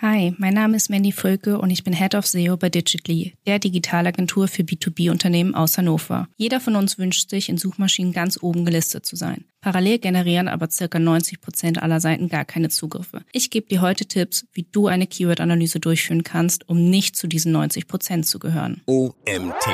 Hi, mein Name ist Mandy Völke und ich bin Head of SEO bei Digitly, der Digitalagentur für B2B-Unternehmen aus Hannover. Jeder von uns wünscht sich, in Suchmaschinen ganz oben gelistet zu sein. Parallel generieren aber circa 90 Prozent aller Seiten gar keine Zugriffe. Ich gebe dir heute Tipps, wie du eine Keyword-Analyse durchführen kannst, um nicht zu diesen 90 Prozent zu gehören. OMT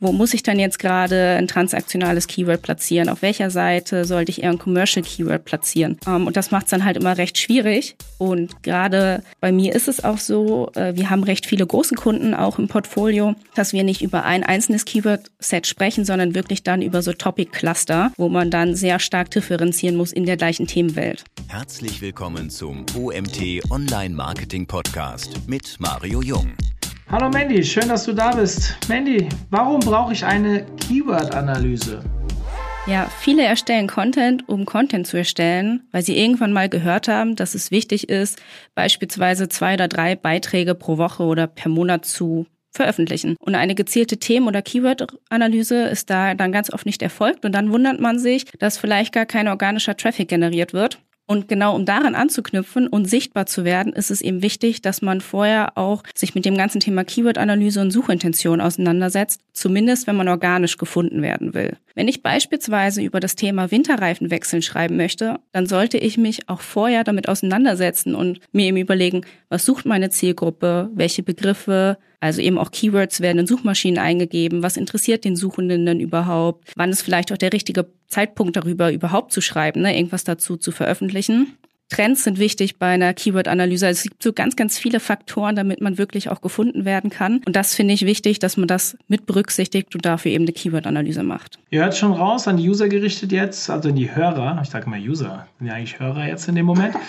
wo muss ich dann jetzt gerade ein transaktionales Keyword platzieren? Auf welcher Seite sollte ich eher ein Commercial Keyword platzieren? Ähm, und das macht es dann halt immer recht schwierig. Und gerade bei mir ist es auch so, äh, wir haben recht viele große Kunden auch im Portfolio, dass wir nicht über ein einzelnes Keyword-Set sprechen, sondern wirklich dann über so Topic-Cluster, wo man dann sehr stark differenzieren muss in der gleichen Themenwelt. Herzlich willkommen zum OMT Online Marketing Podcast mit Mario Jung. Hallo Mandy, schön, dass du da bist. Mandy, warum brauche ich eine Keyword-Analyse? Ja, viele erstellen Content, um Content zu erstellen, weil sie irgendwann mal gehört haben, dass es wichtig ist, beispielsweise zwei oder drei Beiträge pro Woche oder per Monat zu veröffentlichen. Und eine gezielte Themen- oder Keyword-Analyse ist da dann ganz oft nicht erfolgt und dann wundert man sich, dass vielleicht gar kein organischer Traffic generiert wird. Und genau um daran anzuknüpfen und sichtbar zu werden, ist es eben wichtig, dass man vorher auch sich mit dem ganzen Thema Keyword-Analyse und Suchintention auseinandersetzt, zumindest wenn man organisch gefunden werden will. Wenn ich beispielsweise über das Thema Winterreifen wechseln schreiben möchte, dann sollte ich mich auch vorher damit auseinandersetzen und mir eben überlegen, was sucht meine Zielgruppe, welche Begriffe, also eben auch Keywords werden in Suchmaschinen eingegeben. Was interessiert den Suchenden denn überhaupt? Wann ist vielleicht auch der richtige Zeitpunkt darüber überhaupt zu schreiben, ne? irgendwas dazu zu veröffentlichen? Trends sind wichtig bei einer Keyword-Analyse. Also es gibt so ganz, ganz viele Faktoren, damit man wirklich auch gefunden werden kann. Und das finde ich wichtig, dass man das mit berücksichtigt und dafür eben eine Keyword-Analyse macht. Ihr hört schon raus, an die User gerichtet jetzt, also an die Hörer. Ich sage immer User, sind ja eigentlich Hörer jetzt in dem Moment.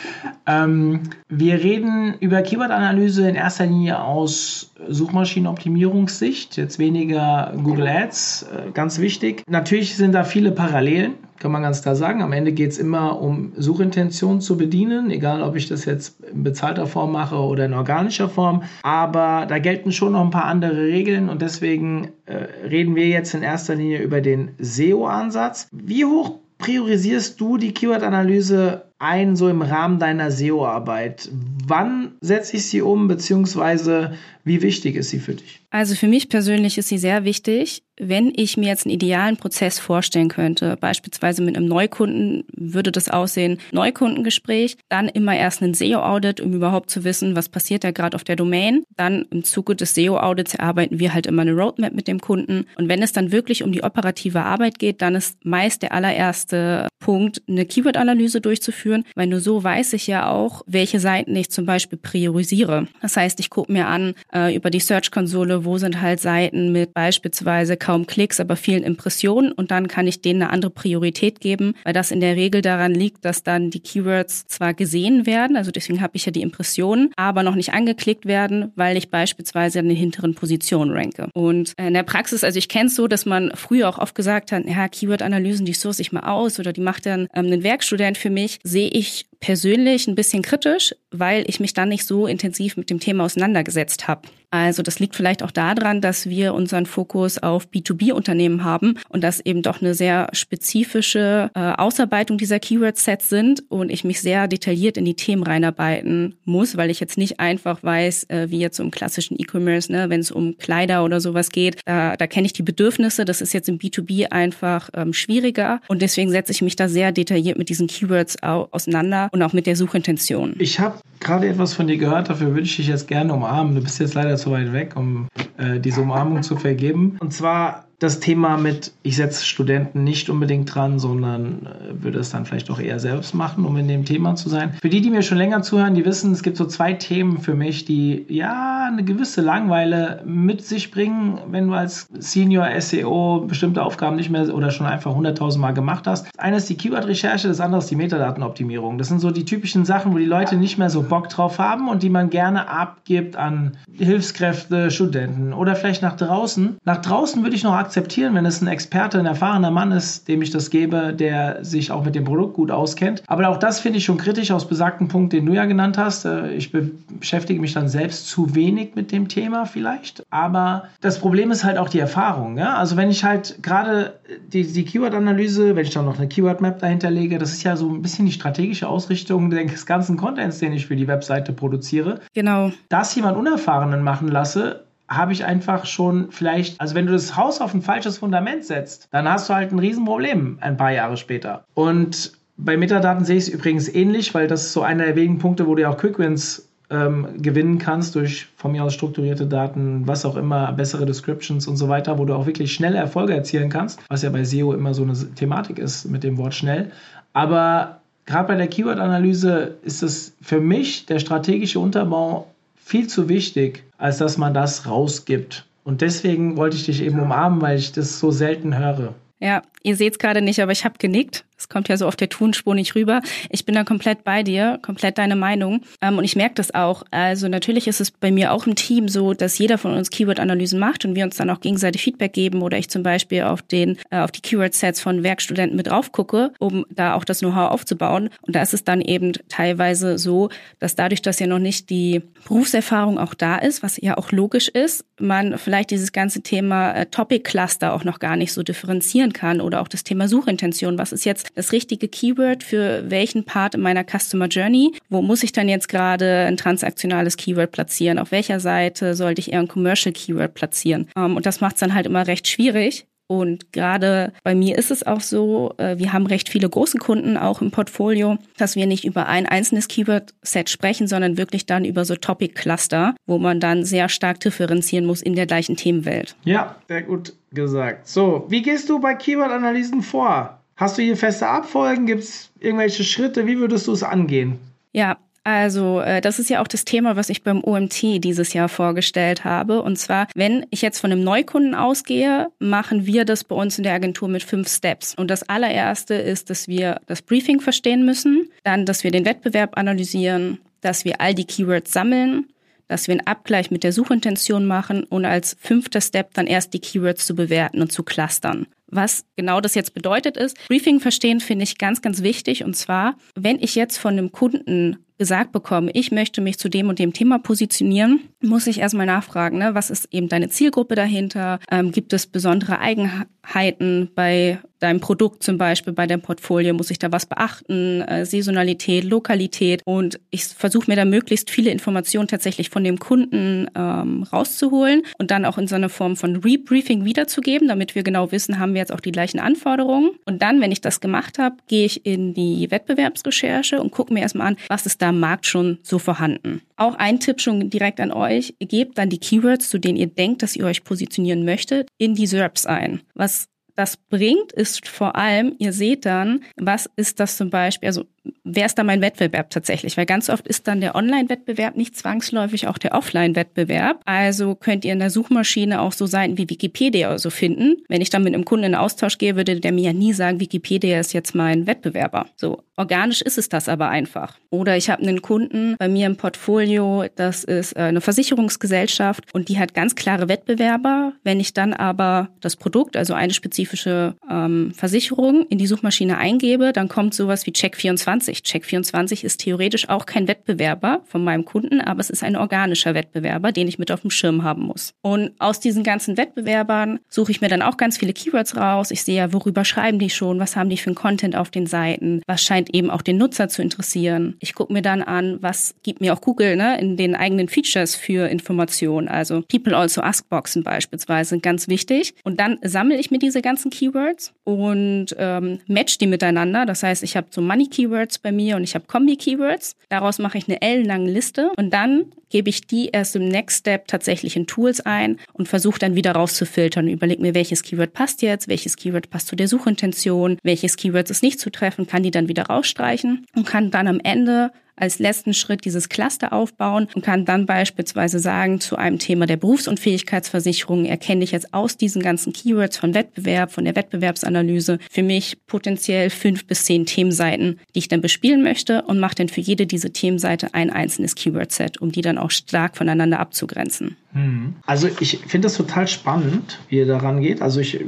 Ähm, wir reden über Keyword-Analyse in erster Linie aus Suchmaschinenoptimierungssicht, jetzt weniger Google Ads, äh, ganz wichtig. Natürlich sind da viele Parallelen kann man ganz klar sagen. Am Ende geht es immer um Suchintention zu bedienen, egal ob ich das jetzt in bezahlter Form mache oder in organischer Form. Aber da gelten schon noch ein paar andere Regeln und deswegen äh, reden wir jetzt in erster Linie über den SEO-Ansatz. Wie hoch priorisierst du die Keyword-Analyse ein, so im Rahmen deiner SEO-Arbeit? Wann setze ich sie um, beziehungsweise wie wichtig ist sie für dich? Also für mich persönlich ist sie sehr wichtig. Wenn ich mir jetzt einen idealen Prozess vorstellen könnte, beispielsweise mit einem Neukunden, würde das aussehen, Neukundengespräch, dann immer erst ein SEO-Audit, um überhaupt zu wissen, was passiert da gerade auf der Domain. Dann im Zuge des SEO-Audits erarbeiten wir halt immer eine Roadmap mit dem Kunden. Und wenn es dann wirklich um die operative Arbeit geht, dann ist meist der allererste Punkt, eine Keyword-Analyse durchzuführen, weil nur so weiß ich ja auch, welche Seiten ich zum Beispiel priorisiere. Das heißt, ich gucke mir an äh, über die Search-Konsole, wo sind halt Seiten mit beispielsweise kaum Klicks, aber vielen Impressionen und dann kann ich denen eine andere Priorität geben, weil das in der Regel daran liegt, dass dann die Keywords zwar gesehen werden, also deswegen habe ich ja die Impressionen, aber noch nicht angeklickt werden, weil ich beispielsweise in den hinteren Positionen ranke. Und in der Praxis, also ich kenne es so, dass man früher auch oft gesagt hat, ja, Keyword-Analysen, die source ich mal aus oder die macht dann ähm, ein Werkstudent für mich, sehe ich persönlich ein bisschen kritisch, weil ich mich dann nicht so intensiv mit dem Thema auseinandergesetzt habe. Also das liegt vielleicht auch daran, dass wir unseren Fokus auf B2B-Unternehmen haben und das eben doch eine sehr spezifische äh, Ausarbeitung dieser Keyword-Sets sind und ich mich sehr detailliert in die Themen reinarbeiten muss, weil ich jetzt nicht einfach weiß, äh, wie jetzt im klassischen E-Commerce, ne, wenn es um Kleider oder sowas geht, da, da kenne ich die Bedürfnisse. Das ist jetzt im B2B einfach ähm, schwieriger und deswegen setze ich mich da sehr detailliert mit diesen Keywords auseinander und auch mit der Suchintention. Ich habe gerade etwas von dir gehört, dafür würde ich dich jetzt gerne umarmen. Du bist jetzt leider zu weit weg, um äh, diese Umarmung zu vergeben. Und zwar das Thema mit, ich setze Studenten nicht unbedingt dran, sondern äh, würde es dann vielleicht auch eher selbst machen, um in dem Thema zu sein. Für die, die mir schon länger zuhören, die wissen, es gibt so zwei Themen für mich, die ja eine gewisse Langeweile mit sich bringen, wenn du als Senior SEO bestimmte Aufgaben nicht mehr oder schon einfach 100.000 Mal gemacht hast. Das eine ist die Keyword-Recherche, das andere ist die Metadatenoptimierung. Das sind so die typischen Sachen, wo die Leute nicht mehr so Bock drauf haben und die man gerne abgibt an Hilfskräfte, Studenten oder vielleicht nach draußen. Nach draußen würde ich noch akzeptieren, wenn es ein Experte, ein erfahrener Mann ist, dem ich das gebe, der sich auch mit dem Produkt gut auskennt. Aber auch das finde ich schon kritisch aus besagten Punkt, den du ja genannt hast. Äh, ich beschäftige mich dann selbst zu wenig mit dem Thema vielleicht. Aber das Problem ist halt auch die Erfahrung. Ja? Also wenn ich halt gerade die, die Keyword-Analyse, wenn ich dann noch eine Keyword-Map dahinter lege, das ist ja so ein bisschen die strategische Ausrichtung des ganzen Contents, den ich für die Webseite produziere. Genau. Das jemand Unerfahrenen machen lasse, habe ich einfach schon vielleicht, also wenn du das Haus auf ein falsches Fundament setzt, dann hast du halt ein Riesenproblem ein paar Jahre später. Und bei Metadaten sehe ich es übrigens ähnlich, weil das ist so einer der wenigen Punkte, wo du ja auch Quickwins ähm, gewinnen kannst durch von mir aus strukturierte Daten, was auch immer, bessere Descriptions und so weiter, wo du auch wirklich schnelle Erfolge erzielen kannst, was ja bei SEO immer so eine Thematik ist mit dem Wort schnell. Aber gerade bei der Keyword-Analyse ist es für mich der strategische Unterbau viel zu wichtig, als dass man das rausgibt. Und deswegen wollte ich dich eben umarmen, weil ich das so selten höre. Ja, ihr seht es gerade nicht, aber ich habe genickt. Es kommt ja so auf der Tonspur nicht rüber. Ich bin da komplett bei dir, komplett deine Meinung. Ähm, und ich merke das auch. Also natürlich ist es bei mir auch im Team so, dass jeder von uns Keyword-Analysen macht und wir uns dann auch gegenseitig Feedback geben oder ich zum Beispiel auf den äh, auf die Keyword-Sets von Werkstudenten mit drauf gucke, um da auch das Know-how aufzubauen. Und da ist es dann eben teilweise so, dass dadurch, dass ja noch nicht die Berufserfahrung auch da ist, was ja auch logisch ist, man vielleicht dieses ganze Thema äh, Topic-Cluster auch noch gar nicht so differenzieren kann oder auch das Thema Suchintention. Was ist jetzt das richtige Keyword für welchen Part in meiner Customer Journey? Wo muss ich dann jetzt gerade ein transaktionales Keyword platzieren? Auf welcher Seite sollte ich eher ein Commercial Keyword platzieren? Ähm, und das macht es dann halt immer recht schwierig. Und gerade bei mir ist es auch so, äh, wir haben recht viele große Kunden auch im Portfolio, dass wir nicht über ein einzelnes Keyword-Set sprechen, sondern wirklich dann über so Topic-Cluster, wo man dann sehr stark differenzieren muss in der gleichen Themenwelt. Ja, sehr gut gesagt. So, wie gehst du bei Keyword-Analysen vor? Hast du hier feste Abfolgen? Gibt es irgendwelche Schritte? Wie würdest du es angehen? Ja, also äh, das ist ja auch das Thema, was ich beim OMT dieses Jahr vorgestellt habe. Und zwar, wenn ich jetzt von einem Neukunden ausgehe, machen wir das bei uns in der Agentur mit fünf Steps. Und das allererste ist, dass wir das Briefing verstehen müssen, dann, dass wir den Wettbewerb analysieren, dass wir all die Keywords sammeln, dass wir einen Abgleich mit der Suchintention machen und als fünfter Step dann erst die Keywords zu bewerten und zu clustern. Was genau das jetzt bedeutet ist, Briefing verstehen finde ich ganz, ganz wichtig. Und zwar, wenn ich jetzt von einem Kunden gesagt bekomme, ich möchte mich zu dem und dem Thema positionieren, muss ich erstmal nachfragen, ne, was ist eben deine Zielgruppe dahinter? Ähm, gibt es besondere Eigenheiten bei deinem Produkt zum Beispiel, bei deinem Portfolio? Muss ich da was beachten? Äh, Saisonalität, Lokalität? Und ich versuche mir da möglichst viele Informationen tatsächlich von dem Kunden ähm, rauszuholen und dann auch in so einer Form von Rebriefing wiederzugeben, damit wir genau wissen, haben wir jetzt auch die gleichen Anforderungen. Und dann, wenn ich das gemacht habe, gehe ich in die Wettbewerbsrecherche und gucke mir erstmal an, was ist da am Markt schon so vorhanden. Auch ein Tipp schon direkt an euch, gebt dann die Keywords, zu denen ihr denkt, dass ihr euch positionieren möchtet, in die SERPs ein. Was das bringt, ist vor allem, ihr seht dann, was ist das zum Beispiel, also wer ist da mein Wettbewerb tatsächlich? Weil ganz oft ist dann der Online-Wettbewerb nicht zwangsläufig auch der Offline-Wettbewerb. Also könnt ihr in der Suchmaschine auch so Seiten wie Wikipedia so finden. Wenn ich dann mit einem Kunden in Austausch gehe, würde der mir ja nie sagen, Wikipedia ist jetzt mein Wettbewerber. So organisch ist es das aber einfach. Oder ich habe einen Kunden bei mir im Portfolio, das ist äh, eine Versicherungsgesellschaft und die hat ganz klare Wettbewerber. Wenn ich dann aber das Produkt, also eine spezifische ähm, Versicherung, in die Suchmaschine eingebe, dann kommt sowas wie Check24 24. Check24 ist theoretisch auch kein Wettbewerber von meinem Kunden, aber es ist ein organischer Wettbewerber, den ich mit auf dem Schirm haben muss. Und aus diesen ganzen Wettbewerbern suche ich mir dann auch ganz viele Keywords raus. Ich sehe ja, worüber schreiben die schon, was haben die für einen Content auf den Seiten, was scheint eben auch den Nutzer zu interessieren. Ich gucke mir dann an, was gibt mir auch Google ne, in den eigenen Features für Informationen. Also People Also Ask Boxen beispielsweise ganz wichtig. Und dann sammle ich mir diese ganzen Keywords und ähm, match die miteinander. Das heißt, ich habe so Money Keywords Keywords bei mir und ich habe Kombi-Keywords. Daraus mache ich eine ellenlange Liste und dann gebe ich die erst im Next Step tatsächlich in Tools ein und versuche dann wieder rauszufiltern überlege mir, welches Keyword passt jetzt, welches Keyword passt zu der Suchintention, welches Keyword ist nicht zu treffen, kann die dann wieder rausstreichen und kann dann am Ende als letzten Schritt dieses Cluster aufbauen und kann dann beispielsweise sagen, zu einem Thema der Berufsunfähigkeitsversicherung erkenne ich jetzt aus diesen ganzen Keywords von Wettbewerb, von der Wettbewerbsanalyse für mich potenziell fünf bis zehn Themenseiten, die ich dann bespielen möchte und mache dann für jede diese Themenseite ein einzelnes Keyword-Set, um die dann auch stark voneinander abzugrenzen. Mhm. Also ich finde das total spannend, wie ihr daran geht. Also ich äh,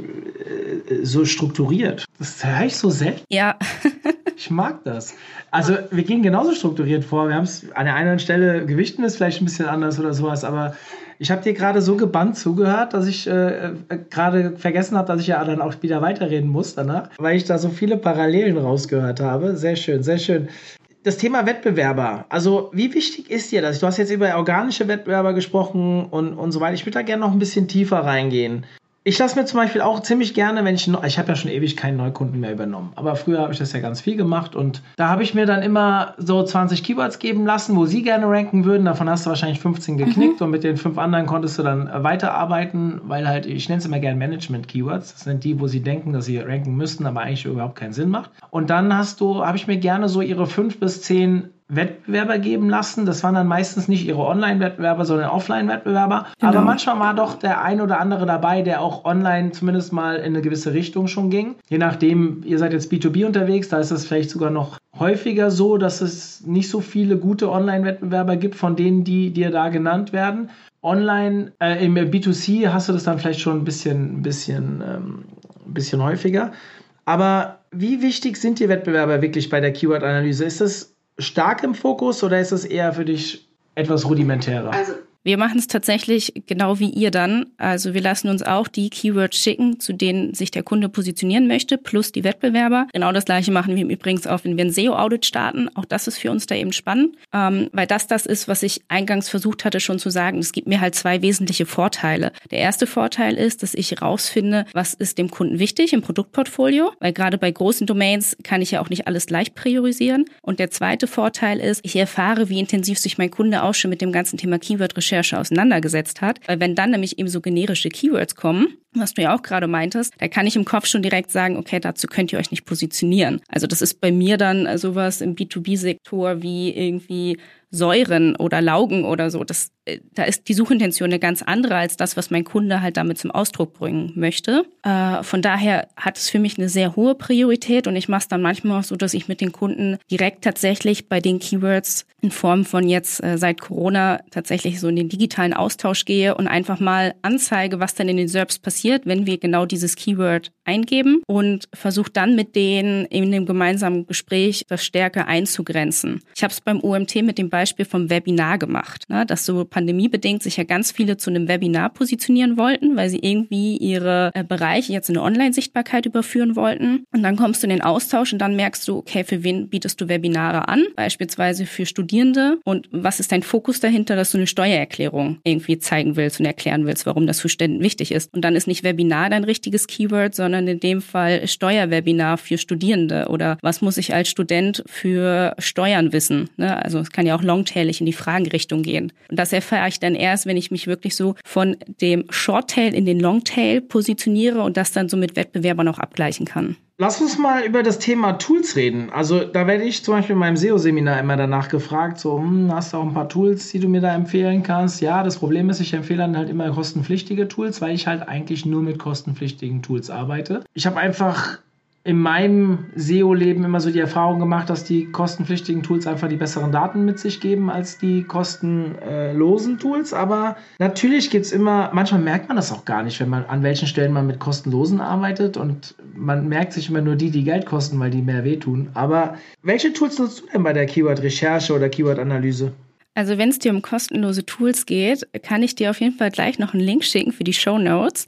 so strukturiert. Das höre ich so selten. Ja. Ich mag das. Also wir gehen genauso strukturiert vor. Wir haben es an der einen Stelle gewichten ist vielleicht ein bisschen anders oder sowas, aber ich habe dir gerade so gebannt zugehört, dass ich äh, äh, gerade vergessen habe, dass ich ja dann auch wieder weiterreden muss danach, weil ich da so viele Parallelen rausgehört habe. Sehr schön, sehr schön das Thema Wettbewerber. Also, wie wichtig ist dir das? Du hast jetzt über organische Wettbewerber gesprochen und, und so weiter. Ich würde da gerne noch ein bisschen tiefer reingehen. Ich lasse mir zum Beispiel auch ziemlich gerne, wenn ich, ich habe ja schon ewig keinen Neukunden mehr übernommen, aber früher habe ich das ja ganz viel gemacht und da habe ich mir dann immer so 20 Keywords geben lassen, wo sie gerne ranken würden. Davon hast du wahrscheinlich 15 geknickt mhm. und mit den fünf anderen konntest du dann weiterarbeiten, weil halt, ich nenne es immer gerne Management-Keywords. Das sind die, wo sie denken, dass sie ranken müssten, aber eigentlich überhaupt keinen Sinn macht. Und dann hast du, habe ich mir gerne so ihre fünf bis zehn Wettbewerber geben lassen. Das waren dann meistens nicht ihre Online-Wettbewerber, sondern Offline-Wettbewerber. Genau. Aber manchmal war doch der ein oder andere dabei, der auch online zumindest mal in eine gewisse Richtung schon ging. Je nachdem, ihr seid jetzt B2B unterwegs, da ist es vielleicht sogar noch häufiger so, dass es nicht so viele gute Online-Wettbewerber gibt, von denen, die dir da genannt werden. Online, äh, im B2C hast du das dann vielleicht schon ein bisschen, ein bisschen, ähm, ein bisschen häufiger. Aber wie wichtig sind die Wettbewerber wirklich bei der Keyword-Analyse? Ist das stark im Fokus oder ist es eher für dich etwas rudimentärer? Also wir machen es tatsächlich genau wie ihr dann. Also wir lassen uns auch die Keywords schicken, zu denen sich der Kunde positionieren möchte, plus die Wettbewerber. Genau das gleiche machen wir übrigens auch, wenn wir ein SEO-Audit starten. Auch das ist für uns da eben spannend, ähm, weil das das ist, was ich eingangs versucht hatte schon zu sagen. Es gibt mir halt zwei wesentliche Vorteile. Der erste Vorteil ist, dass ich herausfinde, was ist dem Kunden wichtig im Produktportfolio, weil gerade bei großen Domains kann ich ja auch nicht alles gleich priorisieren. Und der zweite Vorteil ist, ich erfahre, wie intensiv sich mein Kunde auch schon mit dem ganzen Thema Keyword-Recherche Recherche auseinandergesetzt hat. Weil wenn dann nämlich eben so generische Keywords kommen, was du ja auch gerade meintest, da kann ich im Kopf schon direkt sagen, okay, dazu könnt ihr euch nicht positionieren. Also das ist bei mir dann sowas im B2B-Sektor wie irgendwie Säuren oder Laugen oder so. Das, äh, da ist die Suchintention eine ganz andere als das, was mein Kunde halt damit zum Ausdruck bringen möchte. Äh, von daher hat es für mich eine sehr hohe Priorität und ich mache es dann manchmal auch so, dass ich mit den Kunden direkt tatsächlich bei den Keywords in Form von jetzt äh, seit Corona tatsächlich so in den digitalen Austausch gehe und einfach mal anzeige, was dann in den SERPs passiert, wenn wir genau dieses Keyword eingeben und versuche dann mit denen in dem gemeinsamen Gespräch das stärker einzugrenzen. Ich habe es beim OMT mit dem Beispiel Beispiel vom Webinar gemacht, ne? dass so pandemiebedingt sich ja ganz viele zu einem Webinar positionieren wollten, weil sie irgendwie ihre äh, Bereiche jetzt in eine Online-Sichtbarkeit überführen wollten. Und dann kommst du in den Austausch und dann merkst du, okay, für wen bietest du Webinare an? Beispielsweise für Studierende. Und was ist dein Fokus dahinter, dass du eine Steuererklärung irgendwie zeigen willst und erklären willst, warum das für Studenten wichtig ist? Und dann ist nicht Webinar dein richtiges Keyword, sondern in dem Fall Steuerwebinar für Studierende oder was muss ich als Student für Steuern wissen? Ne? Also es kann ja auch longtailig in die Fragenrichtung gehen. Und das erfahre ich dann erst, wenn ich mich wirklich so von dem Shorttail in den Longtail positioniere und das dann so mit Wettbewerbern auch abgleichen kann. Lass uns mal über das Thema Tools reden. Also da werde ich zum Beispiel in meinem SEO-Seminar immer danach gefragt, so, hm, hast du auch ein paar Tools, die du mir da empfehlen kannst? Ja, das Problem ist, ich empfehle dann halt immer kostenpflichtige Tools, weil ich halt eigentlich nur mit kostenpflichtigen Tools arbeite. Ich habe einfach in meinem SEO-Leben immer so die Erfahrung gemacht, dass die kostenpflichtigen Tools einfach die besseren Daten mit sich geben als die kostenlosen Tools. Aber natürlich gibt es immer, manchmal merkt man das auch gar nicht, wenn man an welchen Stellen man mit kostenlosen arbeitet und man merkt sich immer nur die, die Geld kosten, weil die mehr wehtun. Aber welche Tools nutzt du denn bei der Keyword-Recherche oder Keyword-Analyse? Also wenn es dir um kostenlose Tools geht, kann ich dir auf jeden Fall gleich noch einen Link schicken für die Show Notes.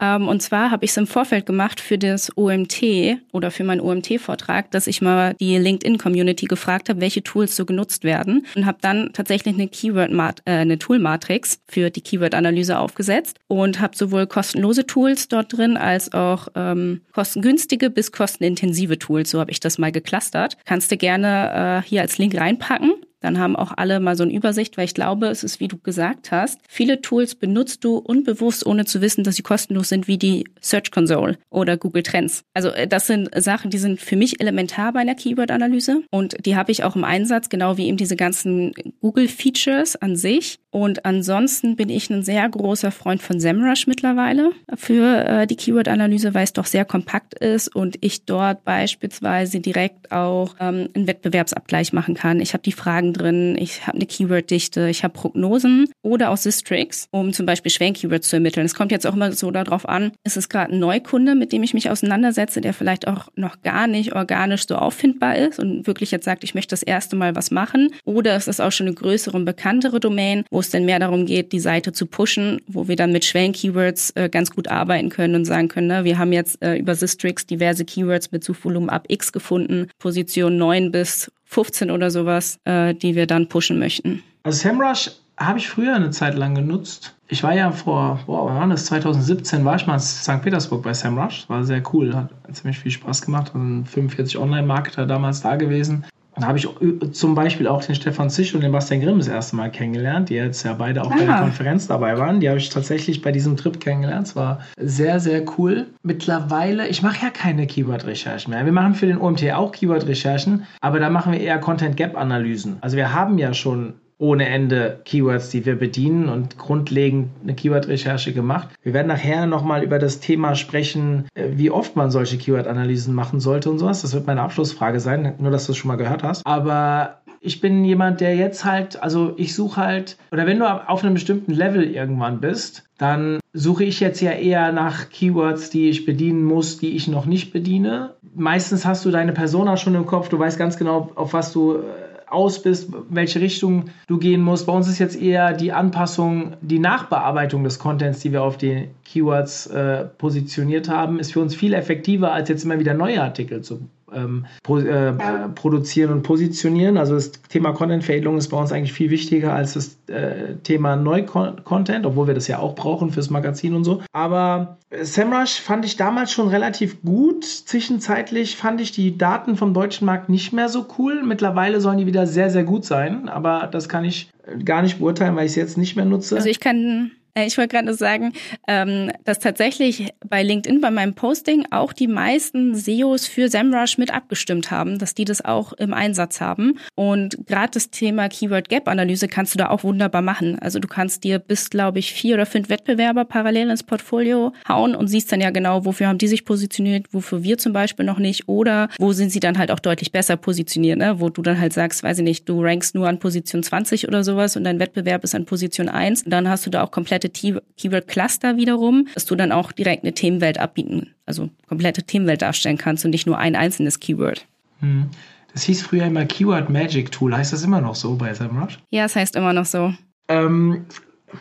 Ähm, und zwar habe ich es im Vorfeld gemacht für das OMT oder für meinen OMT-Vortrag, dass ich mal die LinkedIn-Community gefragt habe, welche Tools so genutzt werden und habe dann tatsächlich eine Keyword äh, eine Tool-Matrix für die Keyword-Analyse aufgesetzt und habe sowohl kostenlose Tools dort drin als auch ähm, kostengünstige bis kostenintensive Tools. So habe ich das mal geclustert. Kannst du gerne äh, hier als Link reinpacken. Dann haben auch alle mal so eine Übersicht, weil ich glaube, es ist, wie du gesagt hast, viele Tools benutzt du unbewusst, ohne zu wissen, dass sie kostenlos sind, wie die Search Console oder Google Trends. Also äh, das sind Sachen, die sind für mich elementar bei einer Keyword-Analyse und die habe ich auch im Einsatz, genau wie eben diese ganzen Google-Features an sich. Und ansonsten bin ich ein sehr großer Freund von SEMrush mittlerweile für äh, die Keyword-Analyse, weil es doch sehr kompakt ist und ich dort beispielsweise direkt auch ähm, einen Wettbewerbsabgleich machen kann. Ich habe die Fragen drin, ich habe eine Keyword-Dichte, ich habe Prognosen oder auch Systrix, um zum Beispiel Schwenk-Keywords zu ermitteln. Es kommt jetzt auch immer so darauf an, ist es gerade ein Neukunde, mit dem ich mich auseinandersetze, der vielleicht auch noch gar nicht organisch so auffindbar ist und wirklich jetzt sagt, ich möchte das erste Mal was machen. Oder ist es auch schon eine größere und bekanntere Domain, wo es dann mehr darum geht, die Seite zu pushen, wo wir dann mit Schwellen-Keywords äh, ganz gut arbeiten können und sagen können, ne, wir haben jetzt äh, über Systrix diverse Keywords mit Suchvolumen ab X gefunden, Position 9 bis 15 oder sowas, äh, die wir dann pushen möchten. Also SEMrush habe ich früher eine Zeit lang genutzt. Ich war ja vor, wow, wann war das? 2017 war ich mal in St. Petersburg bei SEMrush. War sehr cool, hat ziemlich viel Spaß gemacht. Also 45 Online-Marketer damals da gewesen. Da habe ich zum Beispiel auch den Stefan Zisch und den Bastian Grimm das erste Mal kennengelernt, die jetzt ja beide auch ah. bei der Konferenz dabei waren. Die habe ich tatsächlich bei diesem Trip kennengelernt. Es war sehr, sehr cool. Mittlerweile, ich mache ja keine Keyword-Recherchen mehr. Wir machen für den OMT auch Keyword-Recherchen, aber da machen wir eher Content-Gap-Analysen. Also wir haben ja schon ohne Ende Keywords, die wir bedienen und grundlegend eine Keyword-Recherche gemacht. Wir werden nachher nochmal über das Thema sprechen, äh, wie oft man solche Keyword-Analysen machen sollte und sowas. Das wird meine Abschlussfrage sein, nur dass du es schon mal gehört hast. Aber ich bin jemand, der jetzt halt, also ich suche halt, oder wenn du auf einem bestimmten Level irgendwann bist, dann suche ich jetzt ja eher nach Keywords, die ich bedienen muss, die ich noch nicht bediene. Meistens hast du deine Persona schon im Kopf, du weißt ganz genau, auf was du äh, aus bist, welche Richtung du gehen musst. Bei uns ist jetzt eher die Anpassung, die Nachbearbeitung des Contents, die wir auf die Keywords äh, positioniert haben, ist für uns viel effektiver, als jetzt immer wieder neue Artikel zu ähm, pro, äh, produzieren und positionieren. Also das Thema Content-Veredelung ist bei uns eigentlich viel wichtiger als das äh, Thema Neu-Content, obwohl wir das ja auch brauchen fürs Magazin und so. Aber äh, SEMrush fand ich damals schon relativ gut. Zwischenzeitlich fand ich die Daten vom deutschen Markt nicht mehr so cool. Mittlerweile sollen die wieder sehr, sehr gut sein, aber das kann ich äh, gar nicht beurteilen, weil ich es jetzt nicht mehr nutze. Also ich kann äh, ich wollte gerade sagen, ähm, dass tatsächlich bei LinkedIn bei meinem Posting auch die meisten SEOs für SEMrush mit abgestimmt haben, dass die das auch im Einsatz haben. Und gerade das Thema Keyword Gap Analyse kannst du da auch wunderbar machen. Also du kannst dir bis, glaube ich, vier oder fünf Wettbewerber parallel ins Portfolio hauen und siehst dann ja genau, wofür haben die sich positioniert, wofür wir zum Beispiel noch nicht oder wo sind sie dann halt auch deutlich besser positioniert, ne? wo du dann halt sagst, weiß ich nicht, du rankst nur an Position 20 oder sowas und dein Wettbewerb ist an Position 1. Und dann hast du da auch komplett komplette Keyword-Cluster wiederum, dass du dann auch direkt eine Themenwelt abbieten, also komplette Themenwelt darstellen kannst und nicht nur ein einzelnes Keyword. Hm. Das hieß früher immer Keyword Magic Tool. Heißt das immer noch so bei SEMrush? Ja, es heißt immer noch so. Ähm,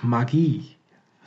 Magie.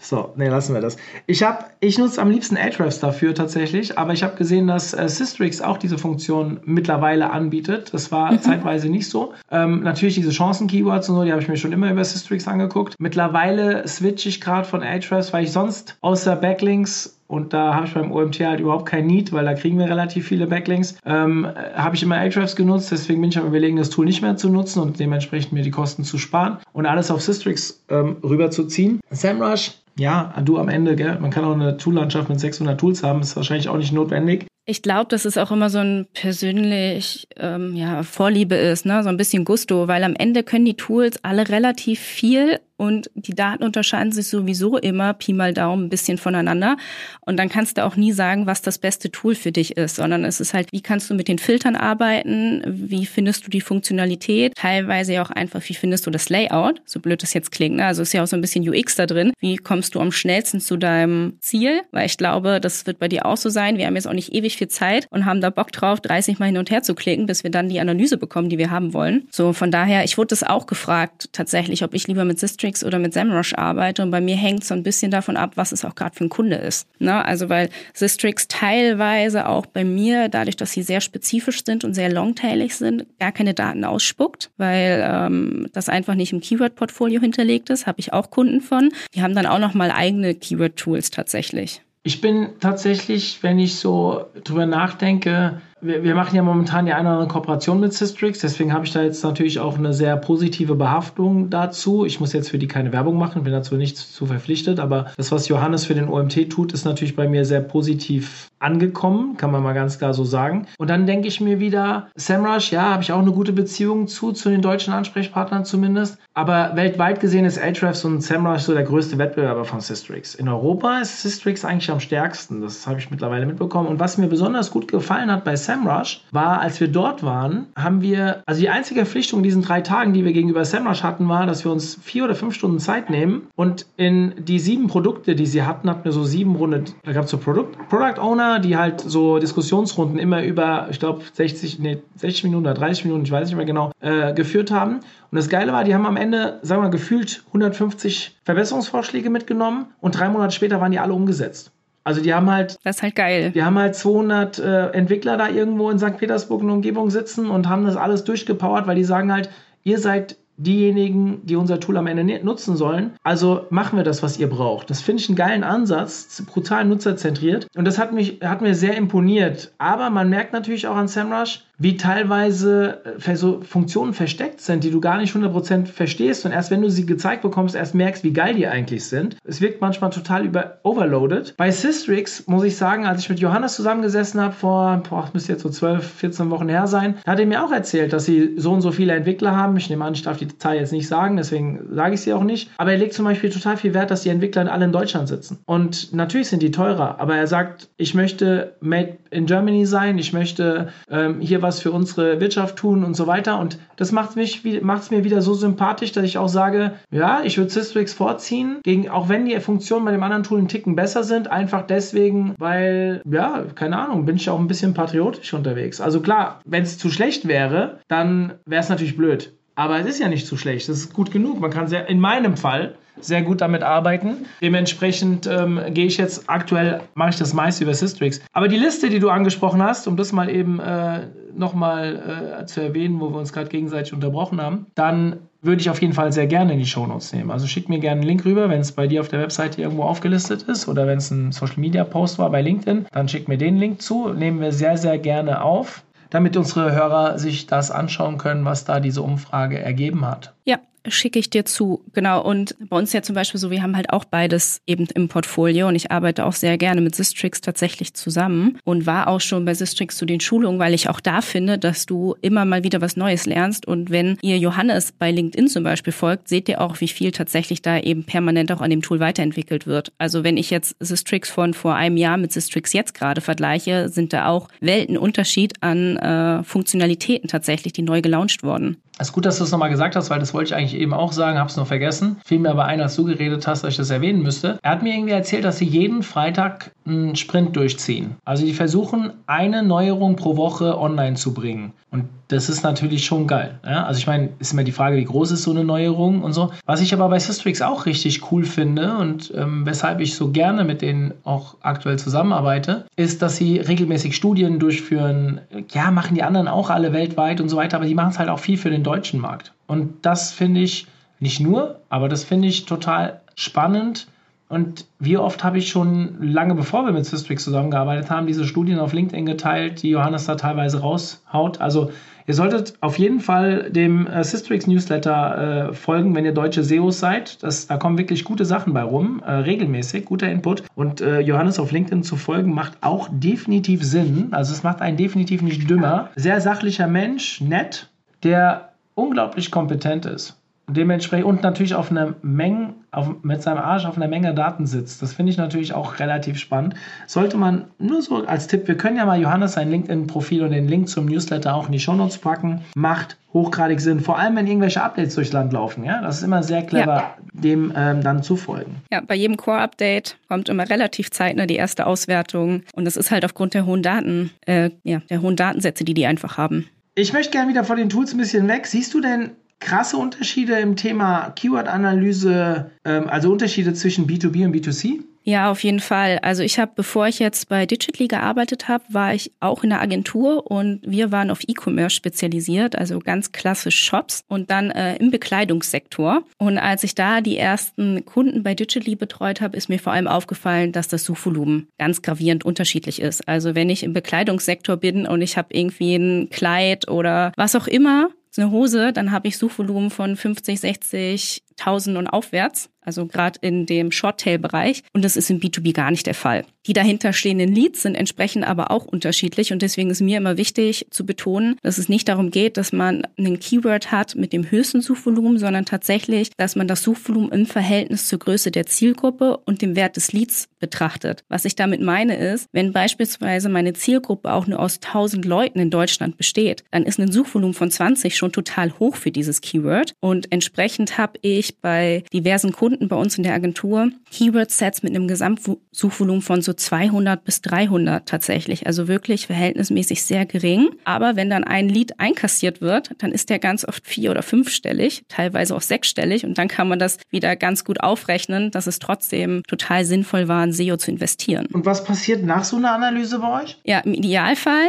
So, nee, lassen wir das. Ich, hab, ich nutze am liebsten Ahrefs dafür tatsächlich, aber ich habe gesehen, dass äh, Systrix auch diese Funktion mittlerweile anbietet. Das war mhm. zeitweise nicht so. Ähm, natürlich diese Chancen-Keywords und so, die habe ich mir schon immer über Systrix angeguckt. Mittlerweile switche ich gerade von Ahrefs, weil ich sonst außer Backlinks und da habe ich beim OMT halt überhaupt kein Need, weil da kriegen wir relativ viele Backlinks. Ähm, habe ich immer Ahrefs genutzt, deswegen bin ich am überlegen, das Tool nicht mehr zu nutzen und dementsprechend mir die Kosten zu sparen und alles auf Systrix ähm, rüberzuziehen. SEMrush ja, du am Ende, gell? Man kann auch eine Tool-Landschaft mit 600 Tools haben, ist wahrscheinlich auch nicht notwendig. Ich glaube, dass es auch immer so ein persönlich ähm, ja, Vorliebe ist, ne? so ein bisschen Gusto, weil am Ende können die Tools alle relativ viel und die Daten unterscheiden sich sowieso immer Pi mal Daumen ein bisschen voneinander. Und dann kannst du auch nie sagen, was das beste Tool für dich ist, sondern es ist halt, wie kannst du mit den Filtern arbeiten? Wie findest du die Funktionalität? Teilweise ja auch einfach, wie findest du das Layout? So blöd das jetzt klingt. Ne? Also ist ja auch so ein bisschen UX da drin. Wie kommst du am schnellsten zu deinem Ziel? Weil ich glaube, das wird bei dir auch so sein. Wir haben jetzt auch nicht ewig viel Zeit und haben da Bock drauf, 30 Mal hin und her zu klicken, bis wir dann die Analyse bekommen, die wir haben wollen. So von daher, ich wurde das auch gefragt, tatsächlich, ob ich lieber mit Sistrix Netflix oder mit SEMrush arbeite. Und bei mir hängt so ein bisschen davon ab, was es auch gerade für ein Kunde ist. Ne? Also weil Sistrix teilweise auch bei mir, dadurch, dass sie sehr spezifisch sind und sehr longtailig sind, gar keine Daten ausspuckt, weil ähm, das einfach nicht im Keyword-Portfolio hinterlegt ist. Habe ich auch Kunden von. Die haben dann auch noch mal eigene Keyword-Tools tatsächlich. Ich bin tatsächlich, wenn ich so drüber nachdenke, wir, wir machen ja momentan ja eine Kooperation mit Systrix, deswegen habe ich da jetzt natürlich auch eine sehr positive Behaftung dazu. Ich muss jetzt für die keine Werbung machen, bin dazu nicht zu verpflichtet, aber das, was Johannes für den OMT tut, ist natürlich bei mir sehr positiv angekommen, kann man mal ganz klar so sagen. Und dann denke ich mir wieder, Samrush, ja, habe ich auch eine gute Beziehung zu, zu den deutschen Ansprechpartnern zumindest. Aber weltweit gesehen ist Ahrefs und Samrush so der größte Wettbewerber von Systrix. In Europa ist Systrix eigentlich am stärksten. Das habe ich mittlerweile mitbekommen. Und was mir besonders gut gefallen hat bei Samrush, war, als wir dort waren, haben wir, also die einzige Verpflichtung in diesen drei Tagen, die wir gegenüber Samrush hatten, war, dass wir uns vier oder fünf Stunden Zeit nehmen und in die sieben Produkte, die sie hatten, hatten wir so sieben Runden, da gab es so Product, Product Owner, die halt so Diskussionsrunden immer über, ich glaube, 60, nee, 60 Minuten oder 30 Minuten, ich weiß nicht mehr genau, äh, geführt haben. Und das Geile war, die haben am Ende, sagen wir mal, gefühlt 150 Verbesserungsvorschläge mitgenommen und drei Monate später waren die alle umgesetzt. Also die haben halt. Das ist halt geil. Die haben halt 200 äh, Entwickler da irgendwo in St. Petersburg in der Umgebung sitzen und haben das alles durchgepowert, weil die sagen halt, ihr seid diejenigen, die unser Tool am Ende nutzen sollen. Also machen wir das, was ihr braucht. Das finde ich einen geilen Ansatz, brutal nutzerzentriert. Und das hat mich, hat mir sehr imponiert. Aber man merkt natürlich auch an SEMrush, wie teilweise äh, so Funktionen versteckt sind, die du gar nicht 100% verstehst und erst wenn du sie gezeigt bekommst, erst merkst, wie geil die eigentlich sind. Es wirkt manchmal total über overloaded. Bei Systrix muss ich sagen, als ich mit Johannes zusammengesessen habe vor, boah, müsste jetzt so 12, 14 Wochen her sein, hat er mir auch erzählt, dass sie so und so viele Entwickler haben. Ich nehme an, ich darf die Zahl jetzt nicht sagen, deswegen sage ich sie auch nicht. Aber er legt zum Beispiel total viel Wert, dass die Entwickler alle in Deutschland sitzen. Und natürlich sind die teurer, aber er sagt, ich möchte made in Germany sein, ich möchte ähm, hier was für unsere Wirtschaft tun und so weiter. Und das macht mich macht's mir wieder so sympathisch, dass ich auch sage, ja, ich würde Systrix vorziehen, gegen, auch wenn die Funktionen bei dem anderen Tool einen Ticken besser sind, einfach deswegen, weil, ja, keine Ahnung, bin ich auch ein bisschen patriotisch unterwegs. Also klar, wenn es zu schlecht wäre, dann wäre es natürlich blöd. Aber es ist ja nicht zu schlecht. Das ist gut genug. Man kann sehr, in meinem Fall sehr gut damit arbeiten. Dementsprechend ähm, gehe ich jetzt aktuell, mache ich das meiste über Systrix. Aber die Liste, die du angesprochen hast, um das mal eben äh, nochmal äh, zu erwähnen, wo wir uns gerade gegenseitig unterbrochen haben, dann würde ich auf jeden Fall sehr gerne in die Shownotes nehmen. Also schick mir gerne einen Link rüber, wenn es bei dir auf der Webseite irgendwo aufgelistet ist oder wenn es ein Social Media Post war bei LinkedIn, dann schick mir den Link zu. Nehmen wir sehr, sehr gerne auf damit unsere Hörer sich das anschauen können, was da diese Umfrage ergeben hat. Ja, schicke ich dir zu. Genau. Und bei uns ja zum Beispiel so, wir haben halt auch beides eben im Portfolio und ich arbeite auch sehr gerne mit Sistrix tatsächlich zusammen und war auch schon bei Sistrix zu den Schulungen, weil ich auch da finde, dass du immer mal wieder was Neues lernst. Und wenn ihr Johannes bei LinkedIn zum Beispiel folgt, seht ihr auch, wie viel tatsächlich da eben permanent auch an dem Tool weiterentwickelt wird. Also wenn ich jetzt Sistrix von vor einem Jahr mit Sistrix jetzt gerade vergleiche, sind da auch Weltenunterschied an äh, Funktionalitäten tatsächlich, die neu gelauncht wurden. Es ist gut, dass du es nochmal gesagt hast, weil das wollte ich eigentlich eben auch sagen, habe es nur vergessen. Fiel mir aber ein, als du geredet hast, dass ich das erwähnen müsste. Er hat mir irgendwie erzählt, dass sie jeden Freitag einen Sprint durchziehen. Also die versuchen, eine Neuerung pro Woche online zu bringen. Und das ist natürlich schon geil. Ja? Also ich meine, ist immer die Frage, wie groß ist so eine Neuerung und so. Was ich aber bei Systrix auch richtig cool finde und ähm, weshalb ich so gerne mit denen auch aktuell zusammenarbeite, ist, dass sie regelmäßig Studien durchführen. Ja, machen die anderen auch alle weltweit und so weiter, aber die machen es halt auch viel für den deutschen Markt. Und das finde ich nicht nur, aber das finde ich total spannend und wie oft habe ich schon lange bevor wir mit Systrix zusammengearbeitet haben, diese Studien auf LinkedIn geteilt, die Johannes da teilweise raushaut. Also ihr solltet auf jeden Fall dem äh, Systrix Newsletter äh, folgen, wenn ihr deutsche SEOs seid. Das, da kommen wirklich gute Sachen bei rum, äh, regelmäßig, guter Input. Und äh, Johannes auf LinkedIn zu folgen macht auch definitiv Sinn. Also es macht einen definitiv nicht dümmer. Sehr sachlicher Mensch, nett, der unglaublich kompetent ist. Dementsprechend und natürlich auf einer Menge, auf, mit seinem Arsch auf einer Menge Daten sitzt. Das finde ich natürlich auch relativ spannend. Sollte man nur so als Tipp, wir können ja mal Johannes sein LinkedIn-Profil und den Link zum Newsletter auch in die Shownotes packen. Macht hochgradig Sinn, vor allem wenn irgendwelche Updates durchs Land laufen. Ja, das ist immer sehr clever, ja. dem ähm, dann zu folgen. Ja, bei jedem Core-Update kommt immer relativ zeitnah die erste Auswertung und das ist halt aufgrund der hohen Daten, äh, ja, der hohen Datensätze, die die einfach haben. Ich möchte gerne wieder von den Tools ein bisschen weg. Siehst du denn krasse Unterschiede im Thema Keyword-Analyse, ähm, also Unterschiede zwischen B2B und B2C? Ja, auf jeden Fall. Also ich habe, bevor ich jetzt bei Digitally gearbeitet habe, war ich auch in der Agentur und wir waren auf E-Commerce spezialisiert, also ganz klassisch Shops und dann äh, im Bekleidungssektor. Und als ich da die ersten Kunden bei Digitally betreut habe, ist mir vor allem aufgefallen, dass das Suchvolumen ganz gravierend unterschiedlich ist. Also wenn ich im Bekleidungssektor bin und ich habe irgendwie ein Kleid oder was auch immer, eine Hose, dann habe ich Suchvolumen von 50, 60, 1000 und aufwärts also gerade in dem Short-Tail-Bereich. Und das ist im B2B gar nicht der Fall. Die dahinterstehenden Leads sind entsprechend aber auch unterschiedlich. Und deswegen ist mir immer wichtig zu betonen, dass es nicht darum geht, dass man einen Keyword hat mit dem höchsten Suchvolumen, sondern tatsächlich, dass man das Suchvolumen im Verhältnis zur Größe der Zielgruppe und dem Wert des Leads betrachtet. Was ich damit meine ist, wenn beispielsweise meine Zielgruppe auch nur aus 1000 Leuten in Deutschland besteht, dann ist ein Suchvolumen von 20 schon total hoch für dieses Keyword. Und entsprechend habe ich bei diversen Kunden Kunden bei uns in der Agentur Keyword-Sets mit einem Gesamtsuchvolumen von so 200 bis 300 tatsächlich. Also wirklich verhältnismäßig sehr gering. Aber wenn dann ein Lead einkassiert wird, dann ist der ganz oft vier- oder fünfstellig, teilweise auch sechsstellig. Und dann kann man das wieder ganz gut aufrechnen, dass es trotzdem total sinnvoll war, in SEO zu investieren. Und was passiert nach so einer Analyse bei euch? Ja, im Idealfall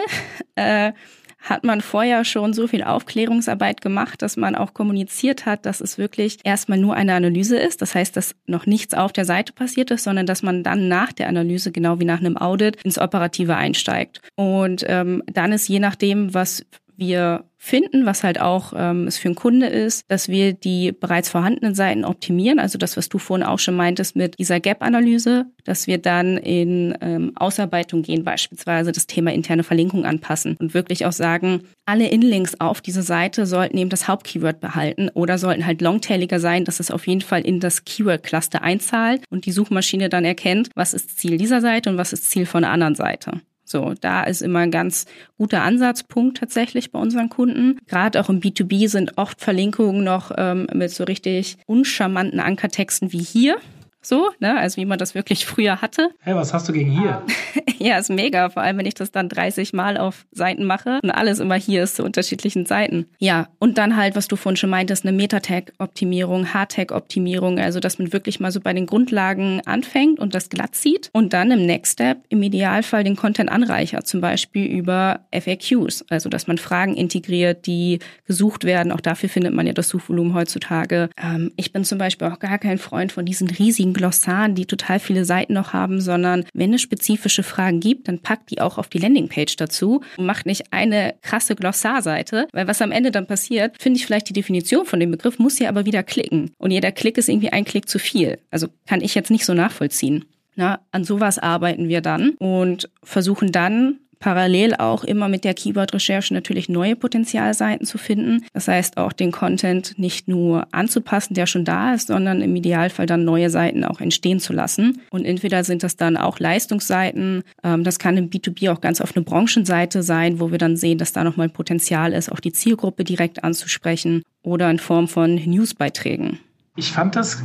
äh, hat man vorher schon so viel Aufklärungsarbeit gemacht, dass man auch kommuniziert hat, dass es wirklich erstmal nur eine Analyse ist. Das heißt, dass noch nichts auf der Seite passiert ist, sondern dass man dann nach der Analyse, genau wie nach einem Audit, ins Operative einsteigt. Und ähm, dann ist je nachdem, was wir finden, was halt auch ähm, es für einen Kunde ist, dass wir die bereits vorhandenen Seiten optimieren. Also das, was du vorhin auch schon meintest mit dieser Gap-Analyse, dass wir dann in ähm, Ausarbeitung gehen, beispielsweise das Thema interne Verlinkung anpassen und wirklich auch sagen, alle Inlinks auf diese Seite sollten eben das Hauptkeyword behalten oder sollten halt longtailiger sein, dass es auf jeden Fall in das Keyword-Cluster einzahlt und die Suchmaschine dann erkennt, was ist Ziel dieser Seite und was ist Ziel von der anderen Seite. So, da ist immer ein ganz guter Ansatzpunkt tatsächlich bei unseren Kunden. Gerade auch im B2B sind oft Verlinkungen noch ähm, mit so richtig uncharmanten Ankertexten wie hier. So, ne? Also wie man das wirklich früher hatte. Hey, was hast du gegen hier? ja, ist mega. Vor allem, wenn ich das dann 30 Mal auf Seiten mache und alles immer hier ist zu unterschiedlichen Seiten. Ja, und dann halt, was du vorhin schon meintest, eine Meta-Tag-Optimierung, Hard-Tag-Optimierung. Also, dass man wirklich mal so bei den Grundlagen anfängt und das glatt zieht und dann im Next Step im Idealfall den Content anreichert. Zum Beispiel über FAQs. Also, dass man Fragen integriert, die gesucht werden. Auch dafür findet man ja das Suchvolumen heutzutage. Ähm, ich bin zum Beispiel auch gar kein Freund von diesen riesigen Glossaren, die total viele Seiten noch haben, sondern wenn es spezifische Fragen gibt, dann packt die auch auf die Landingpage dazu und macht nicht eine krasse Glossarseite, weil was am Ende dann passiert, finde ich vielleicht die Definition von dem Begriff, muss ja aber wieder klicken. Und jeder Klick ist irgendwie ein Klick zu viel. Also kann ich jetzt nicht so nachvollziehen. Na, an sowas arbeiten wir dann und versuchen dann parallel auch immer mit der Keyword-Recherche natürlich neue Potenzialseiten zu finden. Das heißt auch den Content nicht nur anzupassen, der schon da ist, sondern im Idealfall dann neue Seiten auch entstehen zu lassen. Und entweder sind das dann auch Leistungsseiten, ähm, das kann im B2B auch ganz auf eine Branchenseite sein, wo wir dann sehen, dass da nochmal Potenzial ist, auch die Zielgruppe direkt anzusprechen oder in Form von Newsbeiträgen. Ich fand das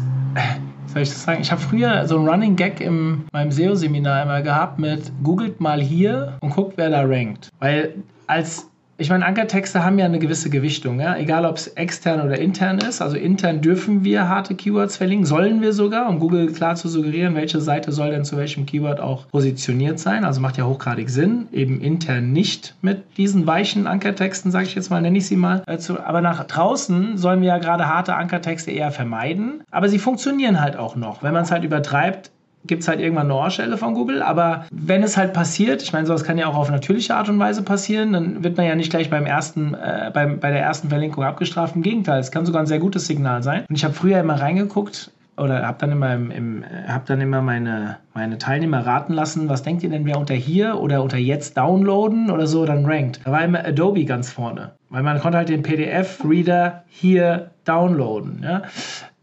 soll ich das sagen? Ich habe früher so einen Running Gag in meinem SEO-Seminar immer gehabt mit googelt mal hier und guckt, wer da rankt. Weil als ich meine, Ankertexte haben ja eine gewisse Gewichtung, ja? egal ob es extern oder intern ist. Also intern dürfen wir harte Keywords verlinken, sollen wir sogar, um Google klar zu suggerieren, welche Seite soll denn zu welchem Keyword auch positioniert sein. Also macht ja hochgradig Sinn, eben intern nicht mit diesen weichen Ankertexten, sage ich jetzt mal, nenne ich sie mal. Äh, aber nach draußen sollen wir ja gerade harte Ankertexte eher vermeiden. Aber sie funktionieren halt auch noch. Wenn man es halt übertreibt, gibt es halt irgendwann eine Ohrstelle von Google. Aber wenn es halt passiert, ich meine, sowas kann ja auch auf natürliche Art und Weise passieren, dann wird man ja nicht gleich beim ersten, äh, beim, bei der ersten Verlinkung abgestraft. Im Gegenteil, es kann sogar ein sehr gutes Signal sein. Und ich habe früher immer reingeguckt, oder habe dann immer, im, im, hab dann immer meine, meine Teilnehmer raten lassen, was denkt ihr denn, wer unter hier oder unter jetzt downloaden oder so dann rankt. Da war immer Adobe ganz vorne, weil man konnte halt den PDF-Reader hier downloaden. Ja?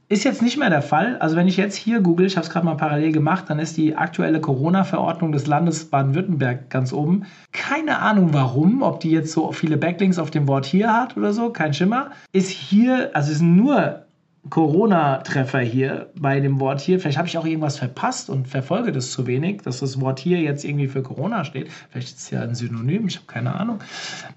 Ist jetzt nicht mehr der Fall. Also wenn ich jetzt hier google, ich habe es gerade mal parallel gemacht, dann ist die aktuelle Corona-Verordnung des Landes Baden-Württemberg ganz oben. Keine Ahnung warum, ob die jetzt so viele Backlinks auf dem Wort hier hat oder so, kein Schimmer. Ist hier, also ist nur Corona-Treffer hier bei dem Wort hier. Vielleicht habe ich auch irgendwas verpasst und verfolge das zu wenig, dass das Wort hier jetzt irgendwie für Corona steht. Vielleicht ist es ja ein Synonym, ich habe keine Ahnung.